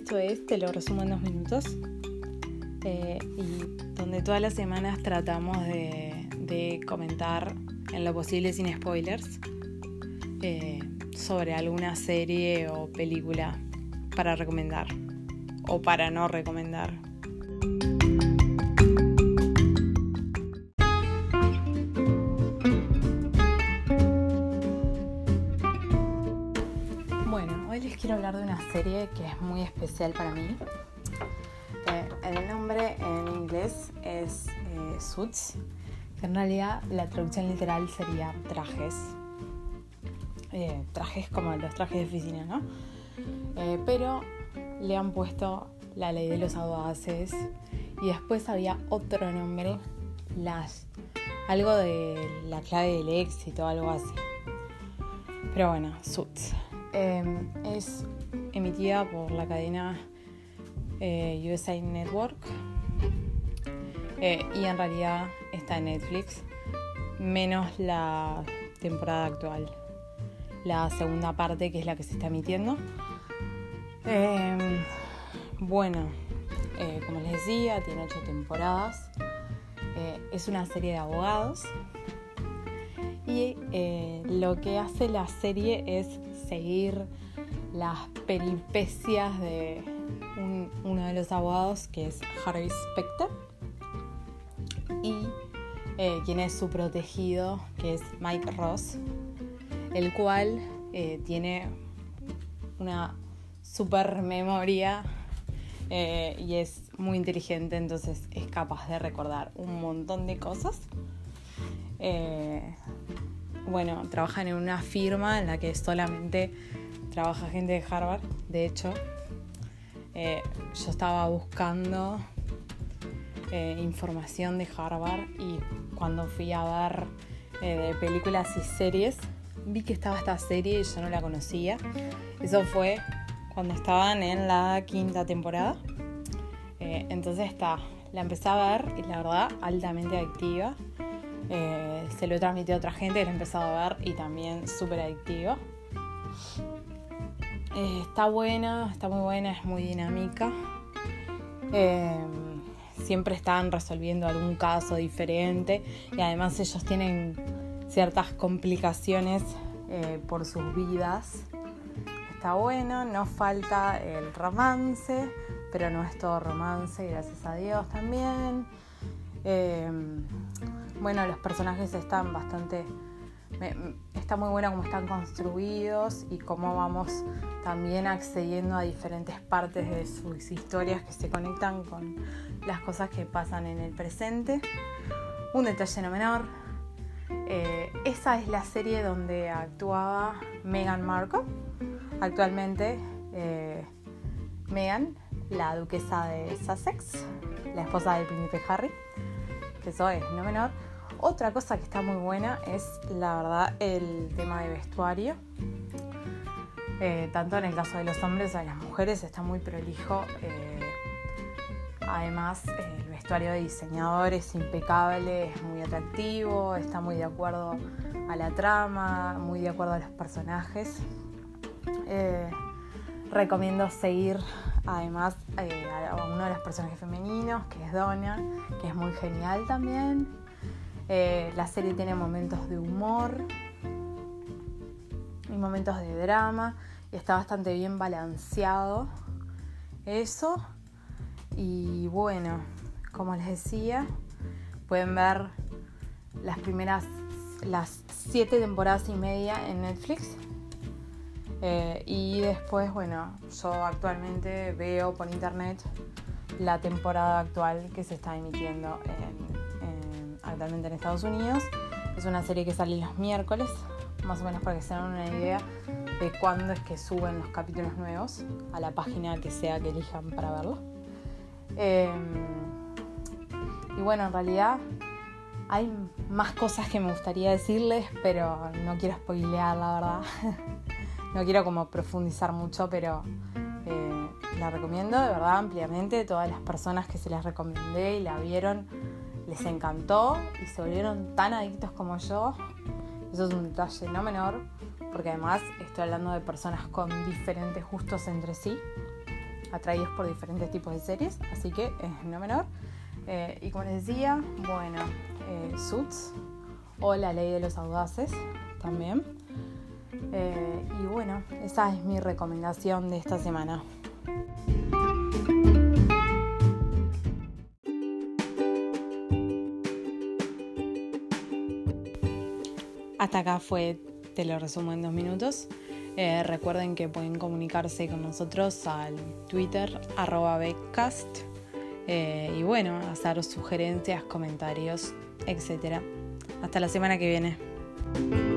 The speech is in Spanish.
Esto es Te lo resumo en dos minutos. Eh, y donde todas las semanas tratamos de, comentar en lo posible sin spoilers eh, sobre alguna serie o película para recomendar o para no recomendar. Quiero hablar de una serie que es muy especial para mí. Eh, el nombre en inglés es eh, Suits, que en realidad la traducción literal sería trajes. Eh, trajes como los trajes de oficina, ¿no? pero le han puesto la ley de los audaces y después había otro nombre, las, algo de la clave del éxito, algo así. Pero bueno, Suits. Em, es emitida por la cadena eh, USA Network eh, y en realidad está en Netflix, menos la temporada actual, la segunda parte que es la que se está emitiendo. Em, bueno, eh, como les decía, tiene ocho temporadas. es una serie de abogados y lo que hace la serie es seguir las peripecias de uno de los abogados que es Harvey Specter y eh, quien es su protegido que es Mike Ross, el cual eh, tiene una super memoria eh, y es muy inteligente, entonces es capaz de recordar un montón de cosas bueno, trabajan en una firma en la que solamente trabaja gente de Harvard. De hecho, eh, yo estaba buscando eh, información de Harvard y cuando fui a ver eh, películas y series, vi que estaba esta serie y yo no la conocía. Eso fue cuando estaban en la quinta temporada. entonces está, la empecé a ver y la verdad altamente activa. Eh, se lo he transmitido a otra gente lo he empezado a ver y también súper adictivo. Eh, está buena, está muy buena, es muy dinámica. Eh, siempre están resolviendo algún caso diferente y además ellos tienen ciertas complicaciones por sus vidas. Está bueno, no falta el romance, pero no es todo romance, gracias a Dios también. Bueno, los personajes están bastante... está muy buena cómo están construidos y cómo vamos también accediendo a diferentes partes de sus historias que se conectan con las cosas que pasan en el presente. Un detalle no menor, eh, esa es la serie donde actuaba Meghan Markle. Actualmente eh, Meghan, la duquesa de Sussex, la esposa del príncipe Harry, que eso es no menor. Otra cosa que está muy buena es, la verdad, el tema de vestuario. Eh, tanto en el caso de los hombres de las mujeres está muy prolijo. Eh, además, el vestuario de diseñador es impecable, es muy atractivo, está muy de acuerdo a la trama, muy de acuerdo a los personajes. Eh, recomiendo seguir además a uno de los personajes femeninos, que es Donna, que es muy genial también. Eh, la serie tiene momentos de humor y momentos de drama y está bastante bien balanceado eso. Y bueno, como les decía, pueden ver las primeras, las siete temporadas y media en Netflix. Eh, y después, bueno, yo actualmente veo por internet la temporada actual que se está emitiendo en actualmente en Estados Unidos. Es una serie que sale los miércoles, más o menos para que se den una idea de cuándo es que suben los capítulos nuevos a la página que sea que elijan para verlo. Em, y bueno, en realidad hay más cosas que me gustaría decirles, pero no quiero spoilear, la verdad. no quiero como profundizar mucho, pero eh, la recomiendo de verdad ampliamente. Todas las personas que se las recomendé y la vieron les encantó y se volvieron tan adictos como yo. Eso es un detalle no menor, porque además estoy hablando de personas con diferentes gustos entre sí. atraídos por diferentes tipos de series, así que es no menor. Eh, y como les decía, bueno, eh, Suits o La Ley de los Audaces también. Eh, bueno, esa es mi recomendación de esta semana. Hasta acá fue, te lo resumo en dos minutos. Eh, recuerden que pueden comunicarse con nosotros al Twitter arroba eh, y bueno, hacer sugerencias, comentarios, etc. Hasta la semana que viene.